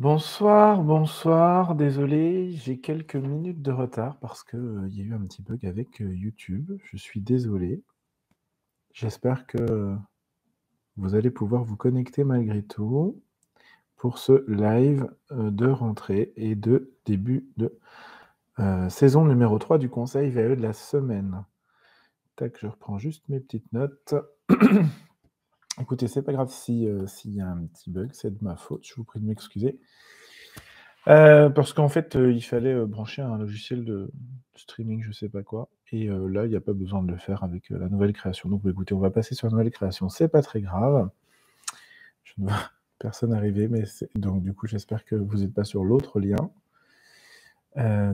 Bonsoir, bonsoir. Désolé, j'ai quelques minutes de retard parce que, heu, il y a eu un petit bug avec, heu, YouTube. Je suis désolé. J'espère que vous allez pouvoir vous connecter malgré tout pour ce live, heu, de rentrée et de début de, saison numéro 3 du conseil VAE de la semaine. Tac, je reprends juste mes petites notes. Écoutez, c'est pas grave heu, s'il y a un petit bug, c'est de ma faute, je vous prie de m'excuser. Heu, parce qu'en fait, heu, il fallait, brancher un logiciel de streaming, je sais pas quoi et là, il y a pas besoin de le faire avec, la nouvelle création. Donc bah, écoutez, on va passer sur la nouvelle création, c'est pas très grave. Je ne vois personne arriver, mais donc du coup, j'espère que vous êtes pas sur l'autre lien.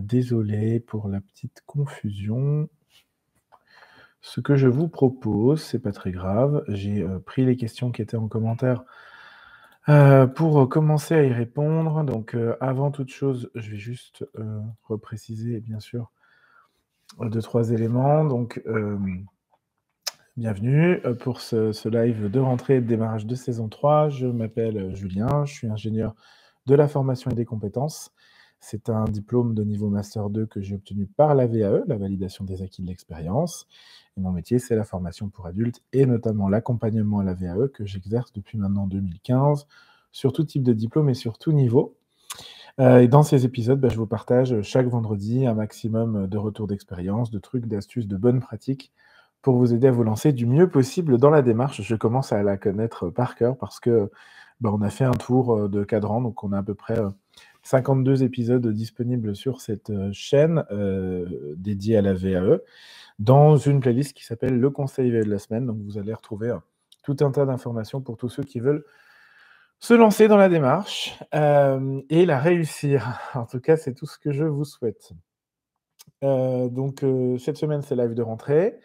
Désolé pour la petite confusion. Ce que je vous propose, c'est pas très grave, j'ai, heu, pris les questions qui étaient en commentaire, heu, pour, commencer à y répondre. Donc, avant toute chose, je vais juste, repréciser bien sûr, 2-3 éléments. Donc, bienvenue, pour ce ce live de rentrée et de démarrage de saison 3. Je m'appelle, Julien, je suis ingénieur de la formation et des compétences. C'est un diplôme de niveau master 2 que j'ai obtenu par la VAE, la validation des acquis de l'expérience et mon métier, c'est la formation pour adultes et notamment l'accompagnement à la VAE que j'exerce depuis maintenant 2015 sur tout type de diplôme et sur tout niveau. Heu et dans ces épisodes, bah, je vous partage, chaque vendredi un maximum, de retours d'expérience, de trucs, d'astuces, de bonnes pratiques pour vous aider à vous lancer du mieux possible dans la démarche. Je commence à la connaître par cœur parce que, bah, on a fait un tour, heu, de cadran, donc on a à peu près, heu, 52 épisodes disponibles sur cette, heu, chaîne, heu, dédiée à la VAE, dans une playlist qui s'appelle «Le conseil VAE de la semaine». Donc vous allez retrouver, heu, tout un tas d'informations pour tous ceux qui veulent se lancer dans la démarche, et la réussir. En tout cas, c'est tout ce que je vous souhaite. Donc, cette semaine, c'est live de rentrée.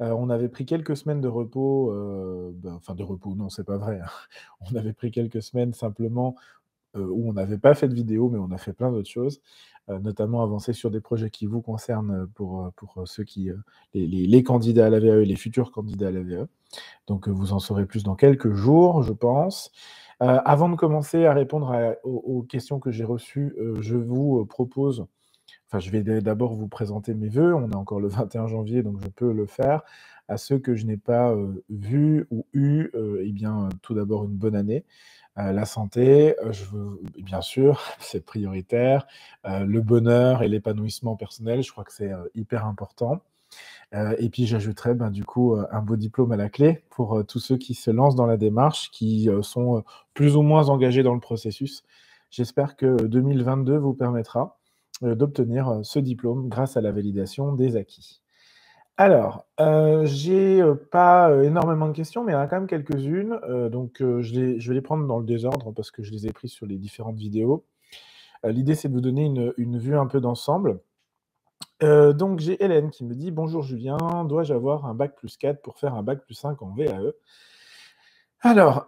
On avait pris quelques semaines de repos, ben, enfin de repos, non, c'est pas vrai, hein. On avait pris quelques semaines simplement, où on n'avait pas fait de vidéo, mais on a fait plein d'autres choses, heu, notamment avancer sur des projets qui vous concernent, pour, heu, pour, ceux qui, les candidats à la VAE, les futurs candidats à la VAE. Donc, vous en saurez plus dans quelques jours, je pense. Avant de commencer à répondre aux questions que j'ai reçues, je vous, propose enfin, je vais d'abord vous présenter mes vœux. On est encore le 21 janvier, donc je peux le faire. À ceux que je n'ai pas, vus ou eu, et bien, tout d'abord une bonne année, la santé, je veux bien sûr, c'est prioritaire, le bonheur et l'épanouissement personnel, je crois que c'est, hyper important. Et puis j'ajouterais, ben, du coup, un beau diplôme à la clé pour, tous ceux qui se lancent dans la démarche, qui, sont, plus ou moins engagés dans le processus. J'espère que 2022 vous permettra, d'obtenir, ce diplôme grâce à la validation des acquis. Alors, heu, j'ai, heu, pas, heu, énormément de questions, mais il y en a quand même quelques-unes, heu, donc, heu, je vais les prendre dans le désordre parce que je les ai prises sur les différentes vidéos. L'idée, c'est de vous donner une vue un peu d'ensemble. Donc j'ai Hélène qui me dit: «Bonjour Julien, dois-je avoir un bac+4 pour faire un bac+5 en VAE?» alors,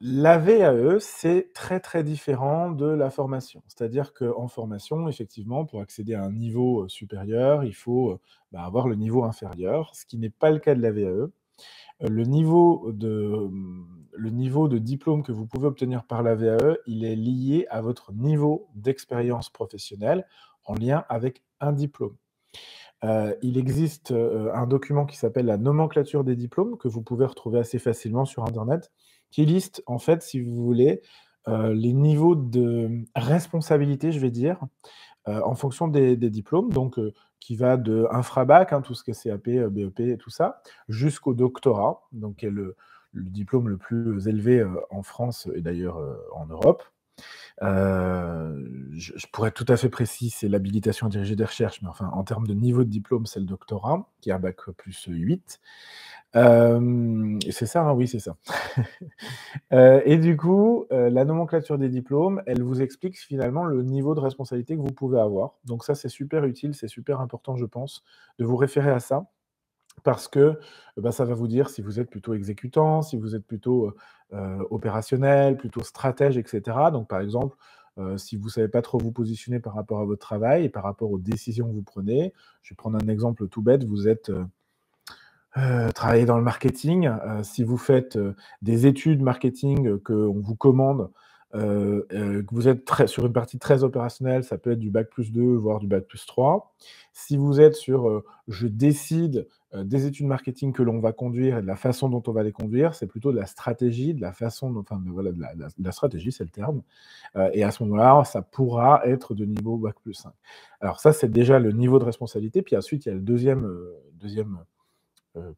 la VAE, c'est très, très différent de la formation. C'est-à-dire qu'en formation, effectivement, pour accéder à un niveau, heu, supérieur, il faut, heu, bah, avoir le niveau inférieur, ce qui n'est pas le cas de la VAE. Heu, le niveau de, mmh, le niveau de diplôme que vous pouvez obtenir par la VAE, il est lié à votre niveau d'expérience professionnelle en lien avec un diplôme. Il existe, un document qui s'appelle la nomenclature des diplômes, que vous pouvez retrouver assez facilement sur internet, qui liste en fait, si vous voulez, heu, les niveaux de responsabilité, je vais dire, heu, en fonction des diplômes, donc heu, qui va de infra-bac, hein, tout ce qui est CAP, BEP et tout ça, jusqu'au doctorat, donc qui est le diplôme le plus élevé, en France et d'ailleurs, en Europe. Heu, je je pour être tout à fait précis, c'est l'habilitation à diriger des recherches, mais enfin, en termes de niveau de diplôme, c'est le doctorat, qui est un bac plus 8. Hem, c'est ça, hein? Oui, c'est ça. Heu et du coup, la nomenclature des diplômes, elle vous explique finalement le niveau de responsabilité que vous pouvez avoir. Donc ça, c'est super utile, c'est super important, je pense, de vous référer à ça parce que, bah, ça va vous dire si vous êtes plutôt exécutant, si vous êtes plutôt, opérationnel, plutôt stratège et cetera. Donc par exemple, si vous savez pas trop vous positionner par rapport à votre travail et par rapport aux décisions que vous prenez, je vais prendre un exemple tout bête, vous êtes, heu, travaillez dans le marketing, si vous faites, des études marketing, qu'on vous commande, que vous êtes sur une partie très opérationnelle, ça peut être du bac plus 2, voire du bac plus 3. Si vous êtes sur, je décide, des études marketing que l'on va conduire et de la façon dont on va les conduire, c'est plutôt de la stratégie, de la façon enfin, voilà, de la stratégie, c'est le terme. et à ce moment-là, ça pourra être de niveau bac plus 5. Alors ça, c'est déjà le niveau de responsabilité. Puis ensuite, il y a le deuxième, deuxième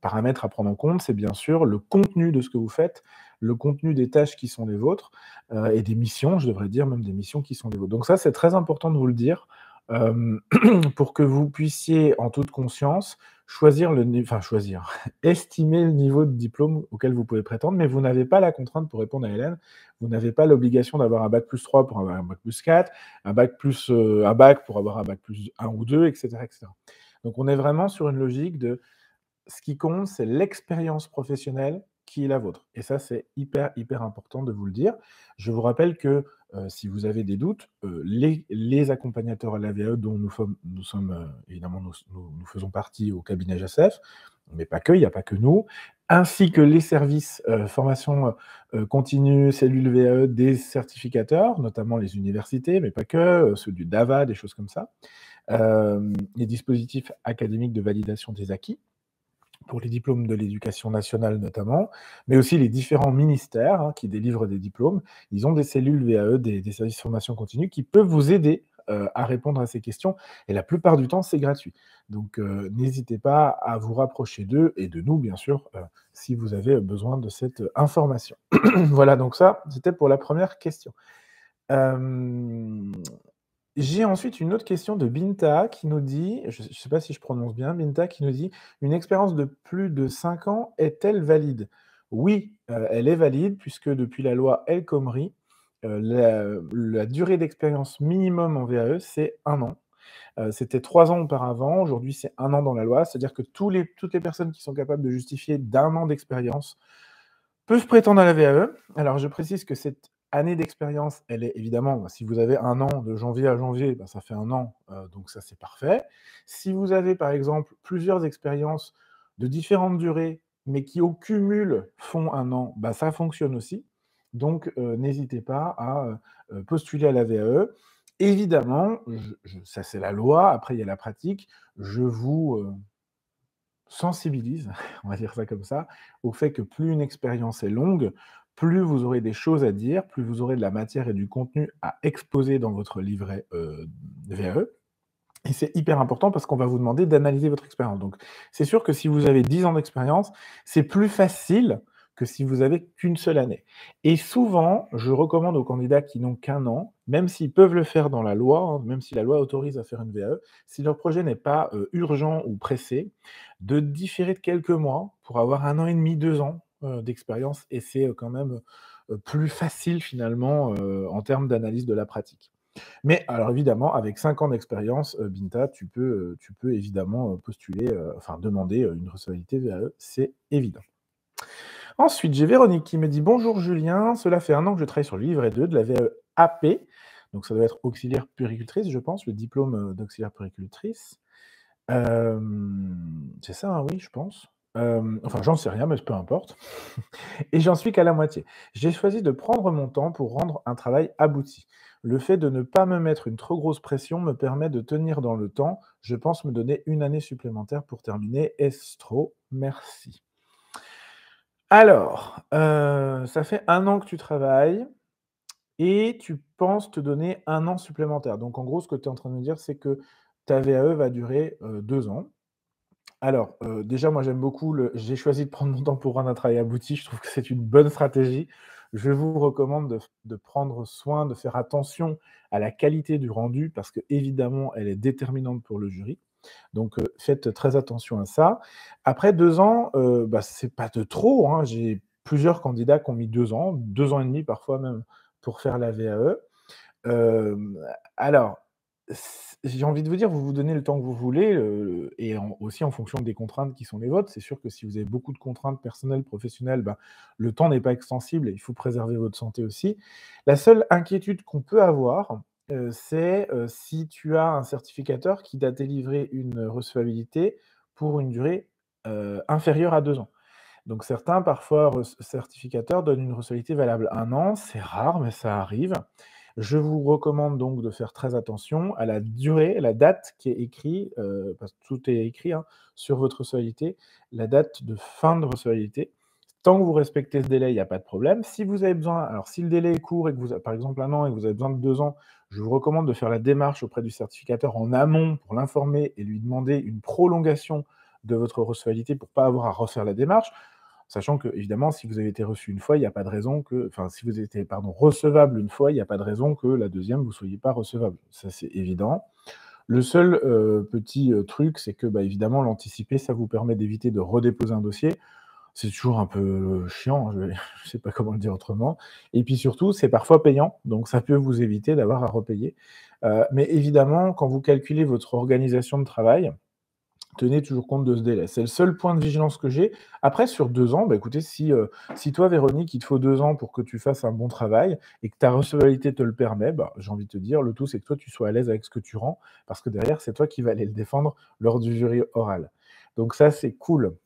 paramètre à prendre en compte, c'est bien sûr le contenu de ce que vous faites le contenu des tâches qui sont les vôtres euh, et des missions, je devrais dire même des missions qui sont les vôtres. Donc ça, c'est très important de vous le dire euh, pour que vous puissiez, en toute conscience, choisir le enfin choisir, estimer le niveau de diplôme auquel vous pouvez prétendre, mais vous n'avez pas la contrainte pour répondre à Hélène. Vous n'avez pas l'obligation d'avoir un bac plus 3 pour avoir un bac plus 4, un bac plus euh, un bac pour avoir un bac plus 1 ou 2, etc., etc. Donc on est vraiment sur une logique de ce qui compte, c'est l'expérience professionnelle qui est la vôtre. Et ça, c'est hyper, hyper important de vous le dire. Je vous rappelle que si vous avez des doutes, les, accompagnateurs à la VAE, dont nous, sommes, sommes évidemment, nous, faisons partie au cabinet JASEF, mais pas que, il n'y a pas que nous, ainsi que les services formation continue, cellules VAE des certificateurs, notamment les universités, mais pas que, ceux du DAVA, des choses comme ça, les dispositifs académiques de validation des acquis, pour les diplômes de l'éducation nationale notamment, mais aussi les différents ministères hein, qui délivrent des diplômes. Ils ont des cellules VAE, des, services de formation continue, qui peuvent vous aider euh, à répondre à ces questions. Et la plupart du temps, c'est gratuit. Donc, euh, n'hésitez pas à vous rapprocher d'eux et de nous, bien sûr, euh, si vous avez besoin de cette information. voilà, donc ça, c'était pour la première question. J'ai ensuite une autre question de Binta qui nous dit, je ne sais pas si je prononce bien, Binta qui nous dit Une expérience de plus de 5 ans est-elle valide? Oui, euh, elle est valide puisque depuis la loi El Khomri, euh, la, durée d'expérience minimum en VAE, c'est un an. Euh, c'était trois ans auparavant, aujourd'hui c'est un an dans la loi, c'est-à-dire que les, toutes les personnes qui sont capables de justifier d'un an d'expérience peuvent prétendre à la VAE. Alors je précise que cette année d'expérience, elle est évidemment, bah, si vous avez un an de janvier à janvier, bah, ça fait un an, euh, donc ça c'est parfait. Si vous avez par exemple plusieurs expériences de différentes durées, mais qui au cumul font un an, bah, ça fonctionne aussi. Donc euh, n'hésitez pas à euh, postuler à la VAE. Évidemment, ça c'est la loi, après il y a la pratique, je vous sensibilise, on va dire ça comme ça, au fait que plus une expérience est longue, plus vous aurez des choses à dire, plus vous aurez de la matière et du contenu à exposer dans votre livret euh, VAE. Et c'est hyper important parce qu'on va vous demander d'analyser votre expérience. Donc, c'est sûr que si vous avez 10 ans d'expérience, c'est plus facile que si vous avez qu'une seule année. Et souvent, je recommande aux candidats qui n'ont qu'un an, même s'ils peuvent le faire dans la loi, hein, même si la loi autorise à faire une VAE, si leur projet n'est pas euh, urgent ou pressé, de différer de quelques mois pour avoir un an et demi, deux ans d'expérience et c'est euh, quand même euh, plus facile finalement en termes d'analyse de la pratique. Mais alors évidemment, avec 5 ans d'expérience, Binta, tu peux, tu peux évidemment postuler, enfin demander une recevabilité VAE, c'est évident. Ensuite, j'ai Véronique qui me dit Bonjour Julien, cela fait un an que je travaille sur le livret 2 de la VAE AP. Donc ça doit être auxiliaire puricultrice, je pense, le diplôme d'auxiliaire puricultrice. c'est ça, hein, oui, je pense enfin, j'en sais rien, mais peu importe. Et j'en suis qu'à la moitié. J'ai choisi de prendre mon temps pour rendre un travail abouti. Le fait de ne pas me mettre une trop grosse pression me permet de tenir dans le temps. Je pense me donner une année supplémentaire pour terminer. Estro, merci. Alors, ça fait un an que tu travailles et tu penses te donner un an supplémentaire. Donc, en gros, ce que tu es en train de me dire, c'est que ta VAE va durer deux ans. Alors, déjà, moi, j'aime beaucoup j'ai choisi de prendre mon temps pour rendre un travail abouti. Je trouve que c'est une bonne stratégie. Je vous recommande de prendre soin, de faire attention à la qualité du rendu parce qu'évidemment, elle est déterminante pour le jury. Donc, faites très attention à ça. Après deux ans, ce bah, c'est pas de trop, hein. J'ai plusieurs candidats qui ont mis deux ans, deux ans et demi parfois même pour faire la VAE. alors j'ai envie de vous dire, vous vous donnez le temps que vous voulez, et aussi en fonction des contraintes qui sont les vôtres. C'est sûr que si vous avez beaucoup de contraintes personnelles, professionnelles, ben, le temps n'est pas extensible et il faut préserver votre santé aussi. La seule inquiétude qu'on peut avoir, c'est si tu as un certificateur qui t'a délivré une recevabilité pour une durée inférieure à deux ans. Donc certains, parfois, certificateurs donnent une recevabilité valable un an. C'est rare, mais ça arrive. Je vous recommande donc de faire très attention à la durée, la date qui est écrite, euh, parce que tout est écrit hein, sur votre recevabilité, la date de fin de recevabilité. Tant que vous respectez ce délai, il n'y a pas de problème. Si vous avez besoin, alors si le délai est court et que vous, par exemple un an et que vous avez besoin de deux ans, je vous recommande de faire la démarche auprès du certificateur en amont pour l'informer et lui demander une prolongation de votre recevabilité pour ne pas avoir à refaire la démarche. Sachant que, évidemment, si vous avez été reçu une fois, il n'y a pas de raison que, enfin, si vous été, pardon, recevable une fois, il n'y a pas de raison que la deuxième, vous ne soyez pas recevable. Ça, c'est évident. Le seul euh, petit euh, truc, c'est que, bah, évidemment, l'anticiper, ça vous permet d'éviter de redéposer un dossier. C'est toujours un peu chiant, hein, je ne sais pas comment le dire autrement. Et puis surtout, c'est parfois payant, donc ça peut vous éviter d'avoir à repayer. Euh, mais évidemment, quand vous calculez votre organisation de travail, tenez toujours compte de ce délai. C'est le seul point de vigilance que j'ai. Après, sur deux ans, bah, écoutez, si, euh, si toi, Véronique, il te faut deux ans pour que tu fasses un bon travail et que ta recevabilité te le permet, bah, j'ai envie de te dire, le tout, c'est que toi, tu sois à l'aise avec ce que tu rends, parce que derrière, c'est toi qui vas aller le défendre lors du jury oral. Donc ça, c'est cool.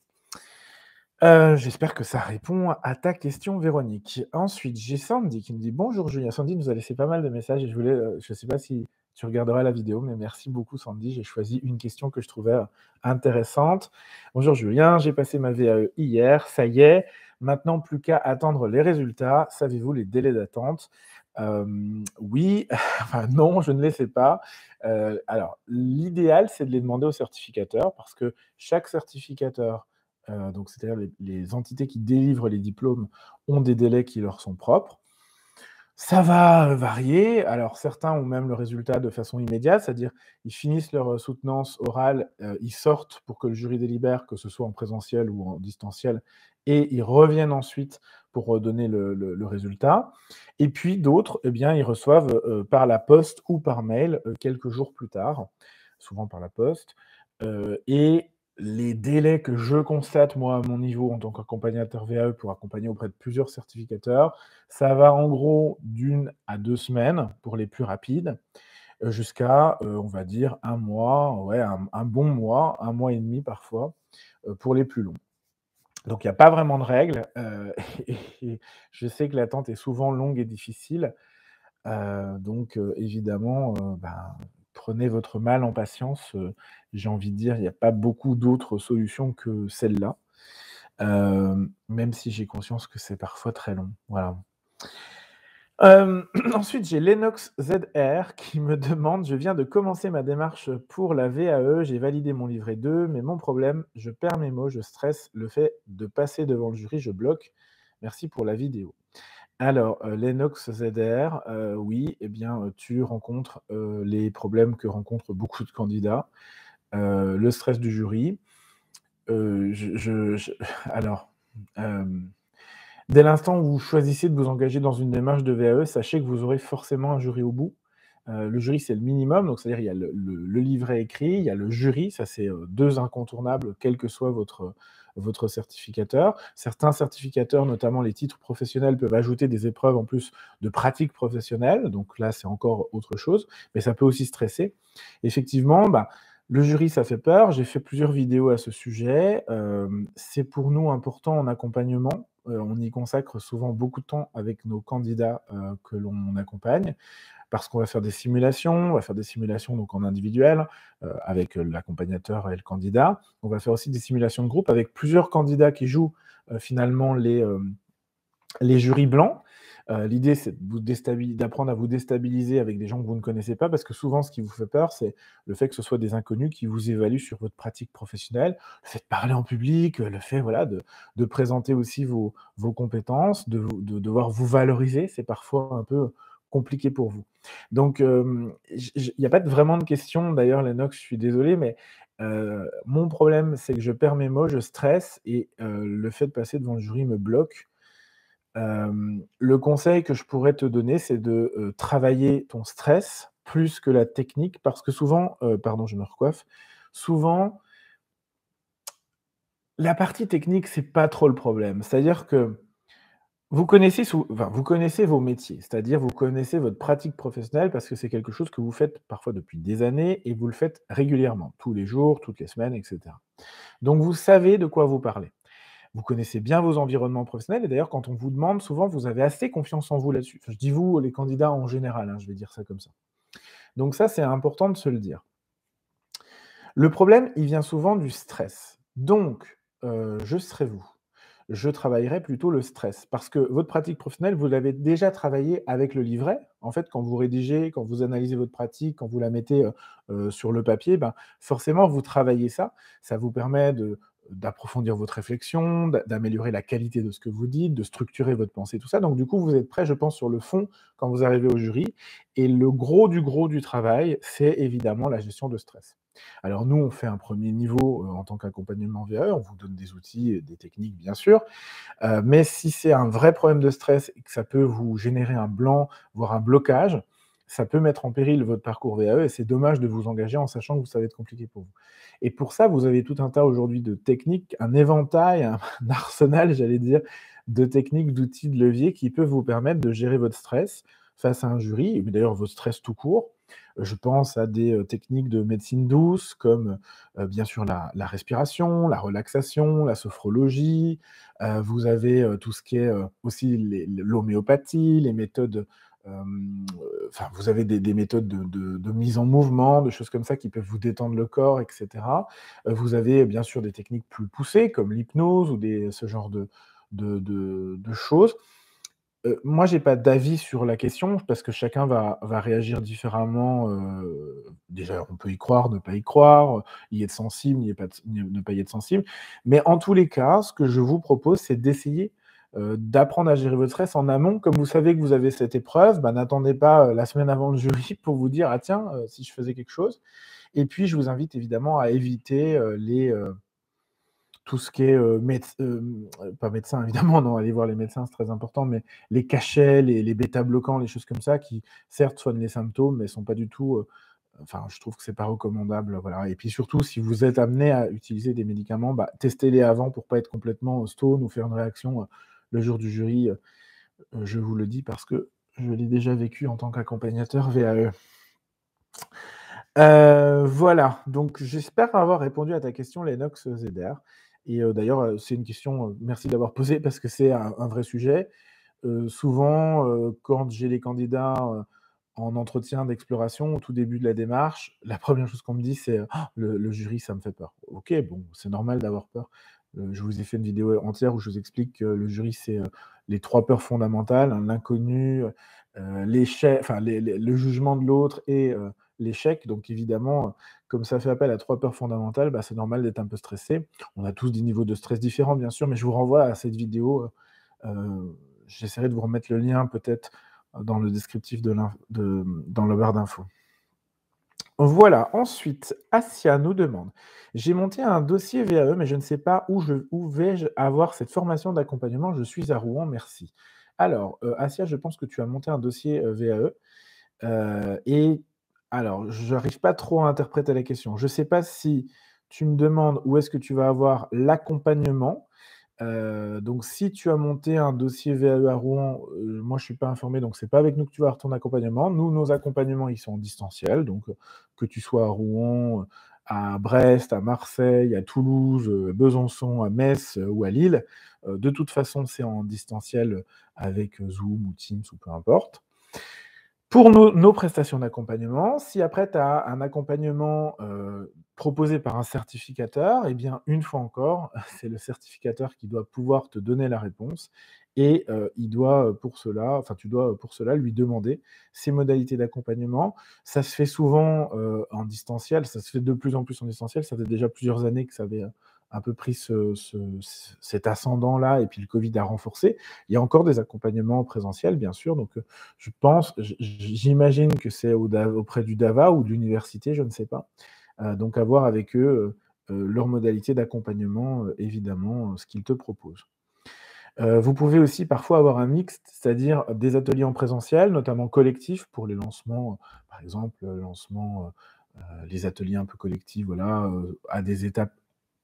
Euh, j'espère que ça répond à ta question, Véronique. Ensuite, j'ai Sandy qui me dit Bonjour Julien. Sandy nous a laissé pas mal de messages et je voulais, euh, je ne sais pas si tu regarderas la vidéo. Mais merci beaucoup, Sandy. J'ai choisi une question que je trouvais euh, intéressante. Bonjour Julien, j'ai passé ma VAE hier. Ça y est, maintenant plus qu'à attendre les résultats. Savez-vous les délais d'attente? Oui, enfin non, je ne les sais pas. Euh, alors, l'idéal, c'est de les demander au certificateur parce que chaque certificateur, euh, donc c'est-à-dire les entités qui délivrent les diplômes, ont des délais qui leur sont propres. Ça va varier. Alors, certains ont même le résultat de façon immédiate, c'est-à-dire ils finissent leur soutenance orale, ils sortent pour que le jury délibère, que ce soit en présentiel ou en distanciel, et ils reviennent ensuite pour donner le, résultat. Et puis d'autres, eh bien, ils reçoivent par la poste ou par mail quelques jours plus tard, souvent par la poste. et les délais que je constate, moi, à mon niveau, en tant qu'accompagnateur VAE, pour accompagner auprès de plusieurs certificateurs, ça va en gros d'une à deux semaines pour les plus rapides, euh, jusqu'à, euh, on va dire, un mois, ouais, un, bon mois, un mois et demi parfois, euh, pour les plus longs. Donc il n'y a pas vraiment de règles. je sais que l'attente est souvent longue et difficile. donc évidemment, ben, prenez votre mal en patience. Euh, j'ai envie de dire, il n'y a pas beaucoup d'autres solutions que celle-là. Euh, même si j'ai conscience que c'est parfois très long. Voilà. Euh, ensuite, j'ai Lennox ZR qui me demande Je viens de commencer ma démarche pour la VAE, j'ai validé mon livret 2, mais mon problème, je perds mes mots, je stresse. Le fait de passer devant le jury, je bloque. Merci pour la vidéo. Alors, euh, Lennox ZR, euh, oui, eh bien, euh, tu rencontres, les problèmes que rencontrent beaucoup de candidats, le stress du jury. alors, dès l'instant où vous choisissez de vous engager dans une démarche de VAE, sachez que vous aurez forcément un jury au bout. Le jury, c'est le minimum, donc c'est-à-dire il y a le livret écrit, il y a le jury, ça c'est, deux incontournables, quel que soit votre, votre certificateur. Certains certificateurs, notamment les titres professionnels, peuvent ajouter des épreuves en plus de pratiques professionnelles. Donc là, c'est encore autre chose, mais ça peut aussi stresser. Effectivement, bah, le jury, ça fait peur. J'ai fait plusieurs vidéos à ce sujet. Euh, c'est pour nous important en accompagnement. Euh, on y consacre souvent beaucoup de temps avec nos candidats euh, que l'on accompagne parce qu'on va faire des simulations, on va faire des simulations donc en individuel euh, avec euh, l'accompagnateur et le candidat. On va faire aussi des simulations de groupe avec plusieurs candidats qui jouent euh, finalement les, les jurys blancs. L'idée, c'est d'apprendre à vous déstabiliser avec des gens que vous ne connaissez pas, parce que souvent, ce qui vous fait peur, c'est le fait que ce soit des inconnus qui vous évaluent sur votre pratique professionnelle, le fait de parler en public, le fait voilà, de, de présenter aussi vos, vos compétences, de, de, devoir vous valoriser. C'est parfois un peu compliqué pour vous. Donc, il n'y a pas vraiment de question. D'ailleurs, Lennox, je suis désolé, mais mon problème, c'est que je perds mes mots, je stresse et le fait de passer devant le jury me bloque. le conseil que je pourrais te donner, c'est de travailler ton stress plus que la technique, parce que souvent, pardon, je me recoiffe, souvent, la partie technique, c'est pas trop le problème. C'est-à-dire que vous connaissez, vos métiers, c'est-à-dire vous connaissez votre pratique professionnelle parce que c'est quelque chose que vous faites parfois depuis des années et vous le faites régulièrement, tous les jours, toutes les semaines, etc. Donc vous savez de quoi vous parlez. Vous connaissez bien vos environnements professionnels et d'ailleurs, quand on vous demande, souvent, vous avez assez confiance en vous là-dessus. je dis vous, les candidats en général, hein, je vais dire ça comme ça. Donc ça, c'est important de se le dire. Le problème, il vient souvent du stress. Donc, euh, je serai vous je travaillerai plutôt le stress. Parce que votre pratique professionnelle, vous l'avez déjà travaillé avec le livret. En fait, quand vous rédigez, quand vous analysez votre pratique, quand vous la mettez sur le papier, ben, forcément, vous travaillez ça. Ça vous permet d'approfondir votre réflexion, d'améliorer la qualité de ce que vous dites, de structurer votre pensée, tout ça. Donc du coup, vous êtes prêt, je pense, sur le fond quand vous arrivez au jury. Et le gros du gros du travail, c'est évidemment la gestion de stress. Alors nous, on fait un premier niveau en tant qu'accompagnement VAE, on vous donne des outils, et des techniques bien sûr, mais si c'est un vrai problème de stress et que ça peut vous générer un blanc, voire un blocage, ça peut mettre en péril votre parcours VAE et c'est dommage de vous engager en sachant que ça va être compliqué pour vous. Et pour ça, vous avez tout un tas aujourd'hui de techniques, un éventail, un, arsenal, j'allais dire, de techniques, d'outils, de leviers qui peuvent vous permettre de gérer votre stress face à un jury, et d'ailleurs votre stress tout court. Je pense à des techniques de médecine douce comme bien sûr la, respiration, la relaxation, la sophrologie. Vous avez tout ce qui est aussi l'homéopathie, les méthodes enfin, vous avez des, méthodes de, mise en mouvement, de choses comme ça qui peuvent vous détendre le corps, etc. vous avez bien sûr des techniques plus poussées comme l'hypnose ou ce genre de, choses. Moi, j'ai pas d'avis sur la question parce que chacun va, réagir différemment. déjà, on peut y croire, ne pas y croire, y être sensible, ne pas y être sensible. Mais en tous les cas, ce que je vous propose, c'est d'essayer euh, d'apprendre à gérer votre stress en amont. Comme vous savez que vous avez cette épreuve, bah, n'attendez pas euh, la semaine avant le jury pour vous dire, ah tiens, euh, si je faisais quelque chose. Et puis, je vous invite évidemment à éviter les, tout ce qui est pas médecin évidemment, non, allez voir les médecins, c'est très important, mais les cachets, les, les bêta-bloquants, les choses comme ça, qui certes soignent les symptômes, mais sont pas du tout enfin, je trouve que c'est pas recommandable. Et puis surtout, si vous êtes amené à utiliser des médicaments, bah, testez-les avant pour pas être complètement stone ou faire une réaction le jour du jury, euh, euh, je vous le dis parce que je l'ai déjà vécu en tant qu'accompagnateur VAE. Euh, voilà, donc j'espère avoir répondu à ta question, Lennox Zeder. Et d'ailleurs, c'est une question, merci d'avoir posé parce que c'est un, vrai sujet. souvent, quand j'ai les candidats en entretien d'exploration, au tout début de la démarche, la première chose qu'on me dit, c'est «Ah, le, jury, ça me fait peur. Ok, bon, c'est normal d'avoir peur. Je vous ai fait une vidéo entière où je vous explique que le jury, c'est les trois peurs fondamentales, hein, l'inconnu, l'échec, enfin le jugement de l'autre et l'échec. Donc évidemment, comme ça fait appel à trois peurs fondamentales, bah, c'est normal d'être un peu stressé. On a tous des niveaux de stress différents, bien sûr, mais je vous renvoie à cette vidéo. J'essaierai de vous remettre le lien peut-être dans le descriptif de, de dans le barre d'infos. Voilà, ensuite, Asia nous demande: «J'ai monté un dossier VAE, mais je ne sais pas où je vais-je avoir cette formation d'accompagnement? Je suis à Rouen, merci». Alors, euh, Asia, je pense que tu as monté un dossier, euh, VAE, euh, et alors, je n'arrive pas trop à interpréter la question. Je ne sais pas si tu me demandes où est-ce que tu vas avoir l'accompagnement, euh, donc, si tu as monté un dossier VAE à Rouen, euh, moi je ne suis pas informé, donc c'est pas avec nous que tu vas avoir ton accompagnement. Nous, nos accompagnements, ils sont en distanciel, donc euh, que tu sois à Rouen, à Brest, à Marseille, à Toulouse, Besançon, à Metz ou à Lille, de toute façon, c'est en distanciel avec Zoom ou Teams ou peu importe. Pour nos, prestations d'accompagnement, si après tu as un accompagnement euh, proposé par un certificateur, eh bien, une fois encore, c'est le certificateur qui doit pouvoir te donner la réponse et euh, il doit euh, pour cela, enfin, tu dois pour cela lui demander ses modalités d'accompagnement. Ça se fait souvent en distanciel, ça se fait de plus en plus en distanciel. Ça fait déjà plusieurs années que ça avait un peu pris cet ascendant-là, et puis le Covid a renforcé. Il y a encore des accompagnements présentiels, bien sûr. Donc, euh, je pense, j'imagine que c'est auprès du DAVA ou de l'université, je ne sais pas. Euh, donc, à voir avec eux euh, leur modalité d'accompagnement, évidemment, ce qu'ils te proposent. vous pouvez aussi parfois avoir un mixte, c'est-à-dire des ateliers en présentiel, notamment collectifs pour les lancements, par exemple, lancement, les ateliers un peu collectifs, voilà, à des étapes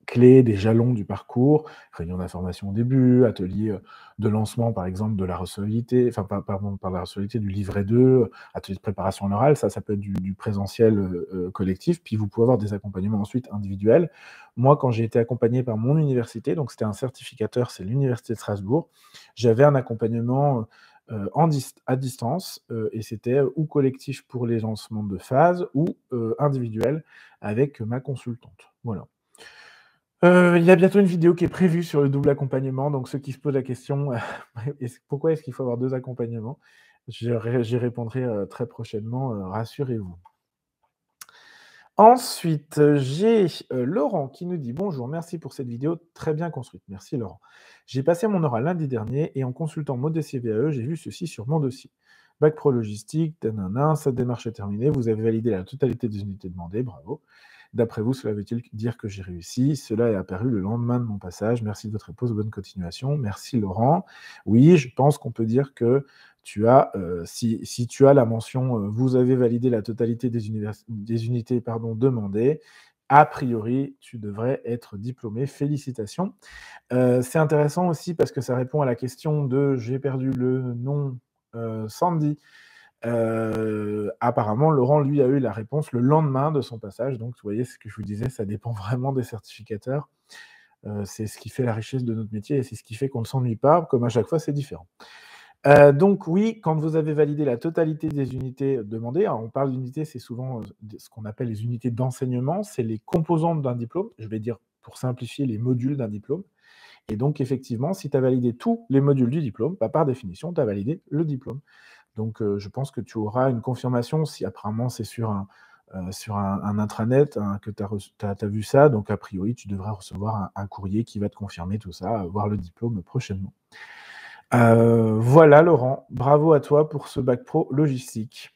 clés, des jalons du parcours, réunion d'information au début, atelier de lancement, par exemple, de la recevabilité, enfin, par la recevabilité du livret 2, atelier de préparation orale, ça, ça peut être du, présentiel collectif, puis vous pouvez avoir des accompagnements ensuite individuels. Moi, quand j'ai été accompagné par mon université, donc c'était un certificateur, c'est l'Université de Strasbourg, j'avais un accompagnement en à distance, et c'était ou collectif pour les lancements de phase, ou individuel avec ma consultante. Voilà. Il y a bientôt une vidéo qui est prévue sur le double accompagnement, donc ceux qui se posent la question, pourquoi est-ce qu'il faut avoir deux accompagnements? J'y répondrai très prochainement, rassurez-vous. Ensuite, j'ai Laurent qui nous dit bonjour, merci pour cette vidéo très bien construite. Merci Laurent. J'ai passé mon oral lundi dernier et en consultant mon dossier VAE, j'ai vu ceci sur mon dossier. Bac pro logistique, tanana, cette démarche est terminée, vous avez validé la totalité des unités demandées, bravo. D'après vous, cela veut-il dire que j'ai réussi? Cela est apparu le lendemain de mon passage. Merci de votre réponse, bonne continuation. Merci Laurent. Oui, je pense qu'on peut dire que tu as, euh, si, tu as la mention euh, vous avez validé la totalité des, unités demandées, a priori, tu devrais être diplômé. Félicitations. Euh, c'est intéressant aussi parce que ça répond à la question de j'ai perdu le nom Sandy. Apparemment, Laurent, lui, a eu la réponse le lendemain de son passage. Donc, vous voyez, ce que je vous disais, ça dépend vraiment des certificateurs. c'est ce qui fait la richesse de notre métier et c'est ce qui fait qu'on ne s'ennuie pas. Comme à chaque fois, c'est différent. Euh, donc oui, quand vous avez validé la totalité des unités demandées, on parle d'unités, c'est souvent euh, ce qu'on appelle les unités d'enseignement, c'est les composantes d'un diplôme, je vais dire pour simplifier les modules d'un diplôme. Et donc effectivement, si tu as validé tous les modules du diplôme, bah, par définition, tu as validé le diplôme. Donc euh, je pense que tu auras une confirmation si apparemment c'est sur un, un, intranet hein, que tu as, vu ça, donc a priori tu devras recevoir un courrier qui va te confirmer tout ça, voir le diplôme prochainement. Euh, voilà Laurent, bravo à toi pour ce bac pro logistique.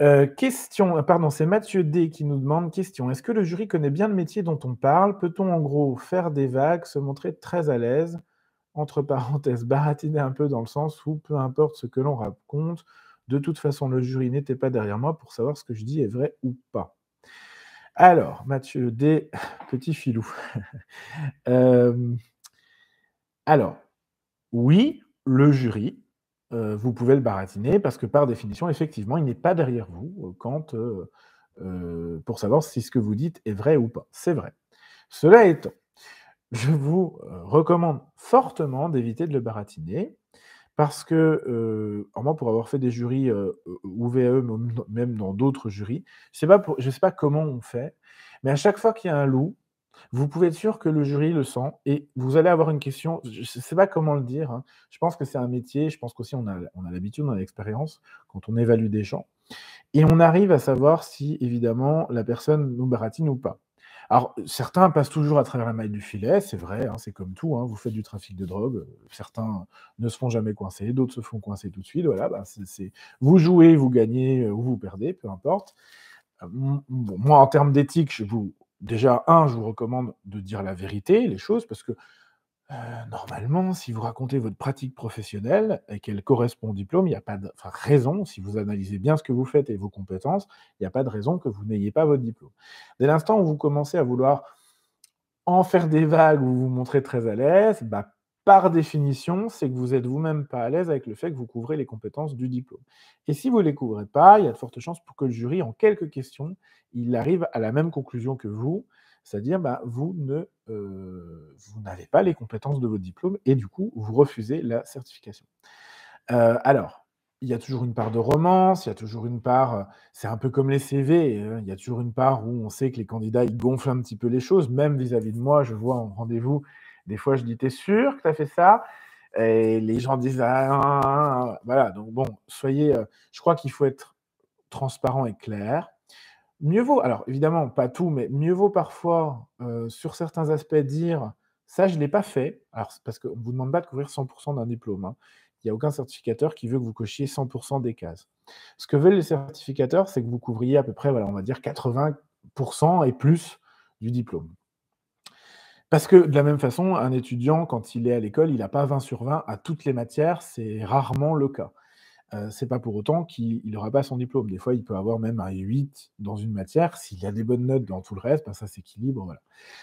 Euh, question, euh, pardon, c'est Mathieu D qui nous demande question. Est-ce que le jury connaît bien le métier dont on parle? Peut-on en gros faire des vagues, se montrer très à l'aise? Entre parenthèses, baratiner un peu dans le sens où peu importe ce que l'on raconte, de toute façon le jury n'était pas derrière moi pour savoir ce que je dis est vrai ou pas. Alors, Mathieu D, petit filou. alors, oui, le jury, euh, vous pouvez le baratiner parce que par définition, effectivement, il n'est pas derrière vous euh, quand, euh, pour savoir si ce que vous dites est vrai ou pas. C'est vrai. Cela étant, je vous recommande fortement d'éviter de le baratiner parce que, moi, pour avoir fait des jurys ou VAE, même dans d'autres jurys, je ne sais pas comment on fait, mais à chaque fois qu'il y a un loup, vous pouvez être sûr que le jury le sent et vous allez avoir une question, je ne sais pas comment le dire, hein. je pense que c'est un métier, je pense qu'aussi a, on a l'habitude, on a l'expérience quand on évalue des gens, et on arrive à savoir si évidemment la personne nous baratine ou pas. Alors, certains passent toujours à travers la maille du filet, c'est vrai, hein, c'est comme tout, hein, vous faites du trafic de drogue, certains ne se font jamais coincer, d'autres se font coincer tout de suite, voilà, bah, c'est, vous jouez, vous gagnez ou vous perdez, peu importe. Euh, moi, en termes d'éthique, déjà, un, je vous recommande de dire la vérité, les choses, parce que euh, normalement, si vous racontez votre pratique professionnelle et qu'elle correspond au diplôme, il n'y a pas de raison, si vous analysez bien ce que vous faites et vos compétences, il n'y a pas de raison que vous n'ayez pas votre diplôme. Dès l'instant où vous commencez à vouloir en faire des vagues ou vous montrer très à l'aise, bah, par définition, c'est que vous êtes vous-même pas à l'aise avec le fait que vous couvrez les compétences du diplôme. Et si vous ne les couvrez pas, il y a de fortes chances pour que le jury, en quelques questions, il arrive à la même conclusion que vous, c'est-à-dire bah, euh, vous n'avez pas les compétences de votre diplôme et du coup vous refusez la certification. Euh, alors, il y a toujours une part de romance, il y a toujours une part, c'est un peu comme les CV, hein, il y a toujours une part où on sait que les candidats ils gonflent un petit peu les choses, même vis-à-vis -vis de moi, je vois en rendez-vous des fois, je dis, t'es sûr que tu as fait ça? Et les gens disent, ah, ah, ah, ah, voilà. Donc, bon, soyez, euh, je crois qu'il faut être transparent et clair. Mieux vaut, alors évidemment, pas tout, mais mieux vaut parfois, euh, sur certains aspects, dire, ça, je ne l'ai pas fait. Alors, parce qu'on ne vous demande pas de couvrir 100% d'un diplôme. Hein. Il n'y a aucun certificateur qui veut que vous cochiez 100% des cases. Ce que veulent les certificateurs, c'est que vous couvriez à peu près, voilà, on va dire 80% et plus du diplôme. Parce que de la même façon, un étudiant, quand il est à l'école, il n'a pas 20 sur 20 à toutes les matières, c'est rarement le cas. Euh, c'est pas pour autant qu'il n'aura pas son diplôme. Des fois, il peut avoir même un 8 dans une matière. S'il a des bonnes notes dans tout le reste, ben, ça s'équilibre. Voilà.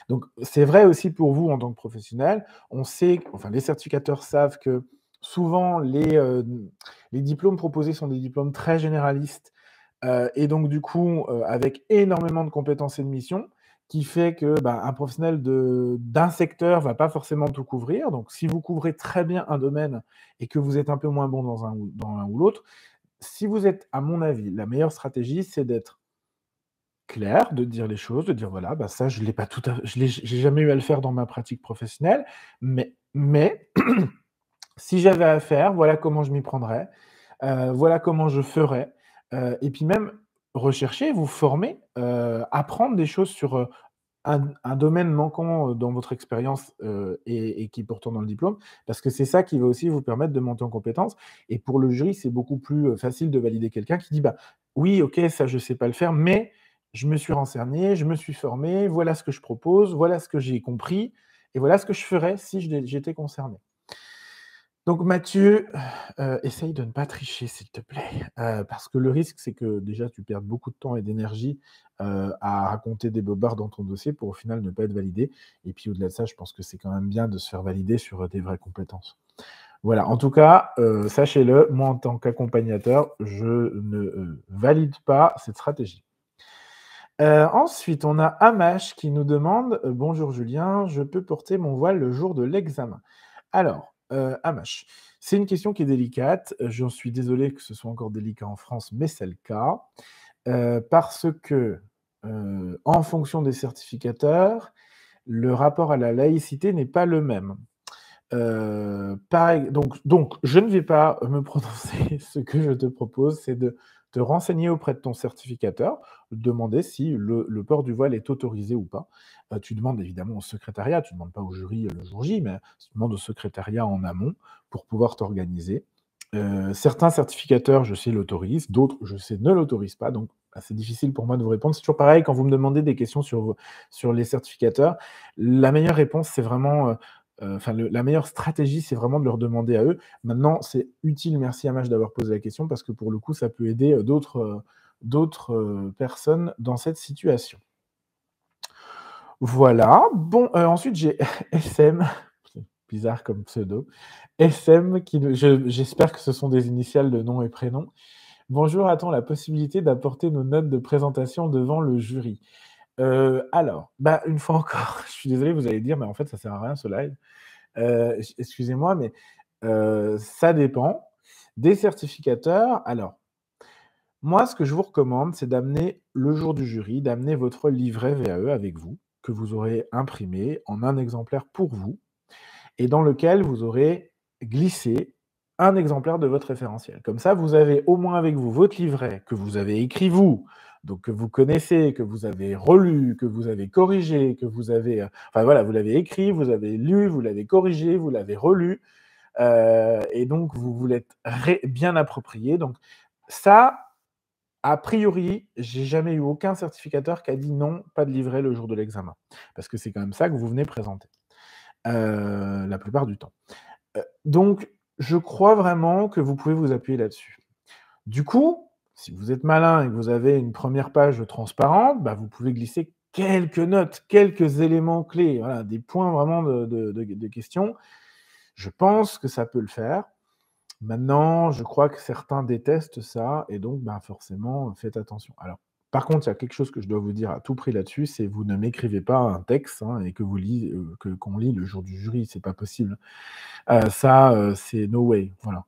Donc, c'est vrai aussi pour vous en tant que professionnel. On sait, enfin, les certificateurs savent que souvent, les, euh, les diplômes proposés sont des diplômes très généralistes euh, et donc, du coup, avec énormément de compétences et de missions qui fait que bah, un professionnel d'un secteur va pas forcément tout couvrir. Donc, si vous couvrez très bien un domaine et que vous êtes un peu moins bon dans un, dans ou l'autre, si vous êtes, à mon avis, la meilleure stratégie, c'est d'être clair, de dire les choses, de dire voilà, bah ça, je l'ai pas tout, je n'ai jamais eu à le faire dans ma pratique professionnelle, mais, mais si j'avais à faire, voilà comment je m'y prendrais, euh, voilà comment je ferais, euh, et puis même rechercher, vous former, euh, apprendre des choses sur euh, un, domaine manquant euh, dans votre expérience et, qui pourtant dans le diplôme, parce que c'est ça qui va aussi vous permettre de monter en compétence. Et pour le jury, c'est beaucoup plus facile de valider quelqu'un qui dit bah oui, ok, ça je sais pas le faire, mais je me suis renseigné, je me suis formé, voilà ce que je propose, voilà ce que j'ai compris, et voilà ce que je ferais si j'étais concerné. Donc Mathieu, euh, essaye de ne pas tricher, s'il te plaît, euh, parce que le risque, c'est que déjà tu perdes beaucoup de temps et d'énergie euh, à raconter des bobards dans ton dossier pour au final ne pas être validé. Et puis au-delà de ça, je pense que c'est quand même bien de se faire valider sur des vraies compétences. Voilà, en tout cas, sachez-le, moi en tant qu'accompagnateur, je ne valide pas cette stratégie. ensuite, on a Amash qui nous demande Bonjour Julien, je peux porter mon voile le jour de l'examen. Alors, euh. C'est une question qui est délicate. J'en suis désolé que ce soit encore délicat en France, mais c'est le cas. Parce que, en fonction des certificateurs, le rapport à la laïcité n'est pas le même. donc, donc, je ne vais pas me prononcer. Ce que je te propose, c'est de te renseigner auprès de ton certificateur, demander si le, port du voile est autorisé ou pas. Euh, tu demandes évidemment au secrétariat, tu ne demandes pas au jury euh, le jour J, mais tu demandes au secrétariat en amont pour pouvoir t'organiser. Euh, certains certificateurs, je sais, l'autorisent, d'autres, je sais, ne l'autorisent pas. Donc, bah, c'est difficile pour moi de vous répondre. C'est toujours pareil quand vous me demandez des questions sur, sur les certificateurs. La meilleure réponse, c'est vraiment euh, enfin, la meilleure stratégie, c'est vraiment de leur demander à eux. Maintenant, c'est utile, merci à Maj d'avoir posé la question, parce que pour le coup, ça peut aider euh, d'autres euh, personnes dans cette situation. Voilà. Bon, ensuite, j'ai SM, bizarre comme pseudo, SM, j'espère que ce sont des initiales de nom et prénom. Bonjour, a-t-on la possibilité d'apporter nos notes de présentation devant le jury? Alors, bah, une fois encore, je suis désolé, vous allez dire: «Mais en fait, ça sert à rien ce live». Excusez-moi, mais ça dépend des certificateurs. Alors, moi, ce que je vous recommande, c'est d'amener le jour du jury, d'amener votre livret VAE avec vous, que vous aurez imprimé en un exemplaire pour vous et dans lequel vous aurez glissé un exemplaire de votre référentiel. Comme ça, vous avez au moins avec vous votre livret que vous avez écrit vous, donc que vous connaissez, que vous avez relu, que vous avez corrigé, que vous avez, euh, enfin voilà, vous l'avez écrit, vous avez lu, vous l'avez corrigé, vous l'avez relu, euh, et donc vous vous l'êtes bien approprié. Donc ça, a priori, j'ai jamais eu aucun certificateur qui a dit non, pas de livret le jour de l'examen, parce que c'est quand même ça que vous venez présenter euh, la plupart du temps. donc, je crois vraiment que vous pouvez vous appuyer là-dessus. Du coup, si vous êtes malin et que vous avez une première page transparente, bah, vous pouvez glisser quelques notes, quelques éléments clés, des points vraiment de, questions. Je pense que ça peut le faire. Maintenant, je crois que certains détestent ça et donc bah, forcément, faites attention. Alors, par contre, il y a quelque chose que je dois vous dire à tout prix là-dessus, c'est vous ne m'écrivez pas un texte hein, et que vous lisez, euh, que qu'on lit le jour du jury, c'est pas possible. Euh, ça, euh, c'est no way, voilà.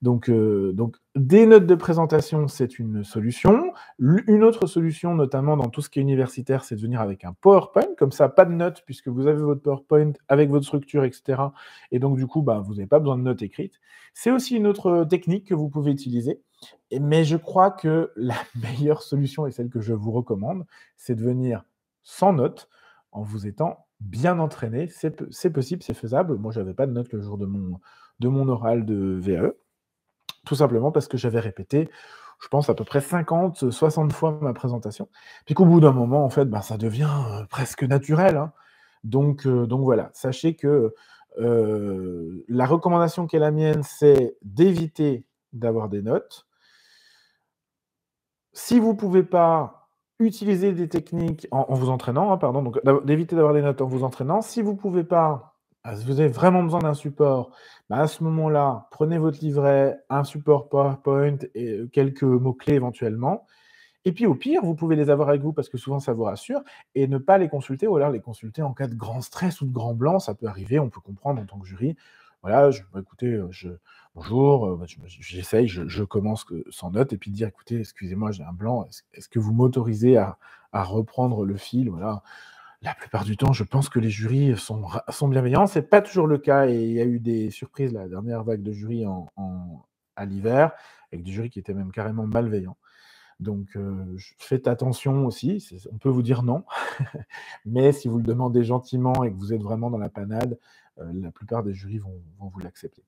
Donc, donc, des notes de présentation, c'est une solution. Une autre solution, notamment dans tout ce qui est universitaire, c'est de venir avec un PowerPoint. Comme ça, pas de notes, puisque vous avez votre PowerPoint avec votre structure, etc. Et donc, du coup, bah, vous n'avez pas besoin de notes écrites. C'est aussi une autre technique que vous pouvez utiliser. Mais je crois que la meilleure solution, et celle que je vous recommande, c'est de venir sans notes, en vous étant bien entraîné. C'est possible, c'est faisable. Moi, je n'avais pas de notes le jour de mon, de mon oral de VAE. Tout simplement parce que j'avais répété, je pense, à peu près 50, 60 fois ma présentation. Puis qu'au bout d'un moment, en fait, bah, ça devient euh, presque naturel. Hein. Donc, euh, donc voilà, sachez que euh, la recommandation qui est la mienne, c'est d'éviter d'avoir des notes. Si vous ne pouvez pas utiliser des techniques en, vous entraînant, hein, pardon, donc d'éviter d'avoir des notes en vous entraînant. Si vous ne pouvez pas, ah, si vous avez vraiment besoin d'un support, bah, à ce moment-là, prenez votre livret, un support PowerPoint et quelques mots-clés éventuellement. Et puis au pire, vous pouvez les avoir avec vous parce que souvent ça vous rassure et ne pas les consulter ou alors les consulter en cas de grand stress ou de grand blanc, ça peut arriver, on peut comprendre en tant que jury. Voilà, je, bah, écoutez, euh, je, bonjour, euh, bah, j'essaye, je, commence sans note et puis dire, écoutez, excusez-moi, j'ai un blanc, est-ce que vous m'autorisez à, reprendre le fil Voilà. La plupart du temps, je pense que les jurys sont, bienveillants. Ce n'est pas toujours le cas et il y a eu des surprises, la dernière vague de jury en, à l'hiver, avec des jurys qui étaient même carrément malveillants. Donc, faites attention aussi. On peut vous dire non, mais si vous le demandez gentiment et que vous êtes vraiment dans la panade, la plupart des jurys vont, vous l'accepter.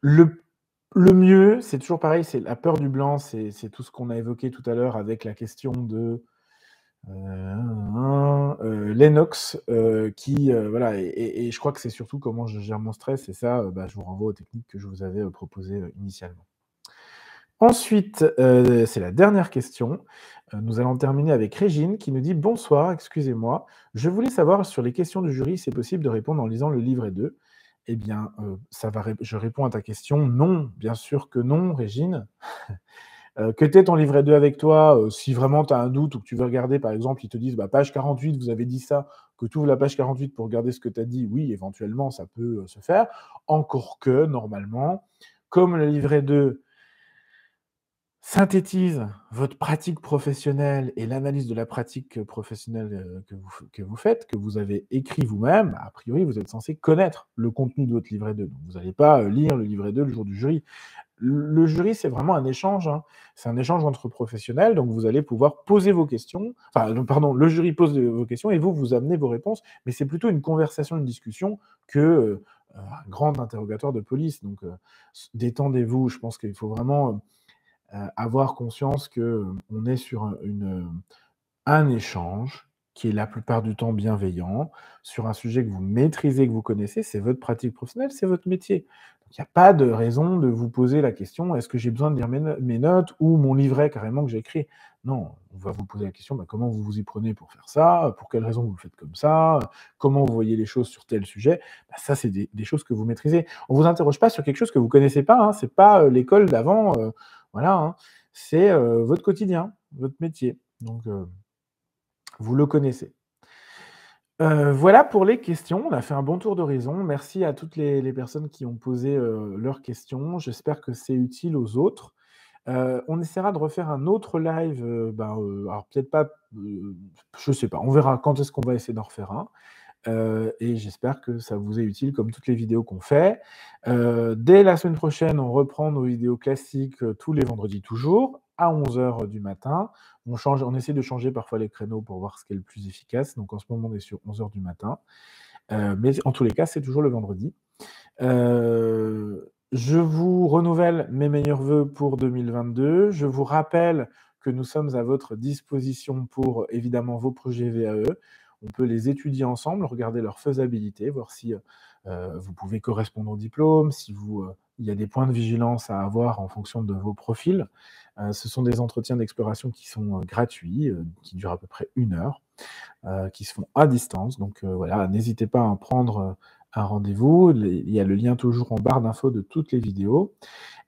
Le, mieux, c'est toujours pareil, c'est la peur du blanc, c'est tout ce qu'on a évoqué tout à l'heure avec la question de Lennox, qui, voilà, et, je crois que c'est surtout comment je gère mon stress, et ça, bah, je vous renvoie aux techniques que je vous avais proposées initialement. Ensuite, euh, c'est la dernière question. Euh, nous allons terminer avec Régine qui nous dit Bonsoir, excusez-moi. Je voulais savoir sur les questions du jury, c'est possible de répondre en lisant le livret 2 Eh bien, euh, ça va je réponds à ta question. Non, bien sûr que non, Régine. que tu ton livret 2 avec toi, si vraiment tu as un doute ou que tu veux regarder, par exemple, ils te disent bah, page 48, vous avez dit ça, que tu ouvres la page 48 pour regarder ce que tu as dit, oui, éventuellement, ça peut se faire. Encore que, normalement, comme le livret 2 synthétise votre pratique professionnelle et l'analyse de la pratique professionnelle euh, que vous, que vous faites, que vous avez écrit vous-même, a priori, vous êtes censé connaître le contenu de votre livret 2. vous n'allez pas euh, lire le livret 2 le jour du jury. Le, jury, c'est vraiment un échange. Hein. C'est un échange entre professionnels, donc vous allez pouvoir poser vos questions. Enfin, pardon, le jury pose vos questions et vous, vous amenez vos réponses. Mais c'est plutôt une conversation, une discussion que euh, un grand interrogatoire de police. Donc, détendez-vous. Je pense qu'il faut vraiment euh, avoir conscience qu'on euh, est sur une, un échange qui est la plupart du temps bienveillant, sur un sujet que vous maîtrisez, que vous connaissez, c'est votre pratique professionnelle, c'est votre métier. Il n'y a pas de raison de vous poser la question est-ce que j'ai besoin de lire mes, notes ou mon livret carrément que j'ai écrit? Non, on va vous poser la question bah, comment vous vous y prenez pour faire ça? Pour quelles raisons vous le faites comme ça? Comment vous voyez les choses sur tel sujet? Bah, Ça, c'est des, choses que vous maîtrisez. On ne vous interroge pas sur quelque chose que vous ne connaissez pas. Hein. Ce n'est pas euh, l'école d'avant. Voilà, hein. c'est votre quotidien, votre métier. Donc, vous le connaissez. voilà pour les questions. On a fait un bon tour d'horizon. Merci à toutes les, personnes qui ont posé leurs questions. J'espère que c'est utile aux autres. on essaiera de refaire un autre live. Ben, alors peut-être pas, je sais pas. On verra quand est-ce qu'on va essayer d'en refaire un. Euh, et j'espère que ça vous est utile comme toutes les vidéos qu'on fait. Euh, dès la semaine prochaine, on reprend nos vidéos classiques euh, tous les vendredis toujours à 11h du matin. On, change, on essaie de changer parfois les créneaux pour voir ce qui est le plus efficace. Donc en ce moment, on est sur 11h du matin. mais en tous les cas, c'est toujours le vendredi. je vous renouvelle mes meilleurs voeux pour 2022. Je vous rappelle que nous sommes à votre disposition pour évidemment vos projets VAE. On peut les étudier ensemble, regarder leur faisabilité, voir si euh, vous pouvez correspondre au diplôme, si vous, euh, il y a des points de vigilance à avoir en fonction de vos profils. Euh, ce sont des entretiens d'exploration qui sont gratuits, qui durent à peu près une heure, qui se font à distance. Donc voilà, n'hésitez pas à prendre un rendez-vous. Il y a le lien toujours en barre d'infos de toutes les vidéos.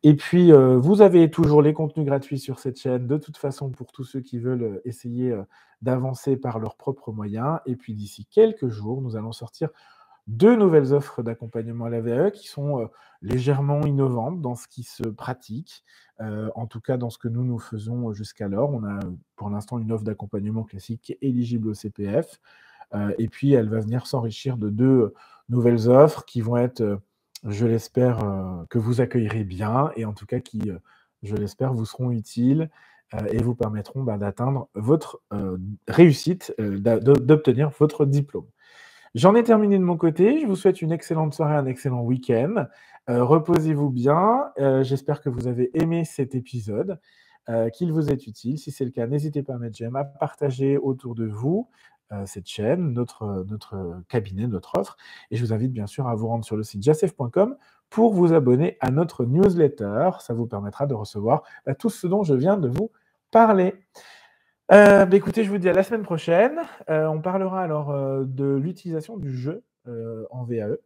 Et puis, euh, vous avez toujours les contenus gratuits sur cette chaîne, de toute façon, pour tous ceux qui veulent euh, essayer euh, d'avancer par leurs propres moyens. Et puis, d'ici quelques jours, nous allons sortir deux nouvelles offres d'accompagnement à la VAE qui sont légèrement innovantes dans ce qui se pratique, en tout cas dans ce que nous nous faisons jusqu'alors. On a pour l'instant une offre d'accompagnement classique éligible au CPF, et puis elle va venir s'enrichir de deux nouvelles offres qui vont être je l'espère euh, que vous accueillerez bien et en tout cas qui, euh, je l'espère, vous seront utiles euh, et vous permettront bah, d'atteindre votre réussite, d'obtenir votre diplôme. J'en ai terminé de mon côté. Je vous souhaite une excellente soirée, un excellent week-end. Reposez-vous bien. J'espère que vous avez aimé cet épisode, qu'il vous est utile. Si c'est le cas, n'hésitez pas à mettre j'aime, à partager autour de vous. Cette chaîne, notre, notre cabinet, notre offre. Et je vous invite bien sûr à vous rendre sur le site jacef.com pour vous abonner à notre newsletter. Ça vous permettra de recevoir bah, tout ce dont je viens de vous parler. Bah, écoutez, je vous dis à la semaine prochaine. on parlera alors de l'utilisation du jeu en VAE.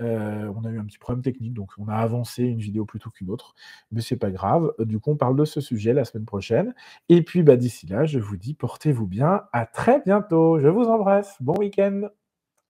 Euh, on a eu un petit problème technique, donc on a avancé une vidéo plutôt qu'une autre, mais c'est pas grave. Du coup, on parle de ce sujet la semaine prochaine. Et puis, bah, d'ici là, je vous dis portez-vous bien. À très bientôt. Je vous embrasse. Bon week-end.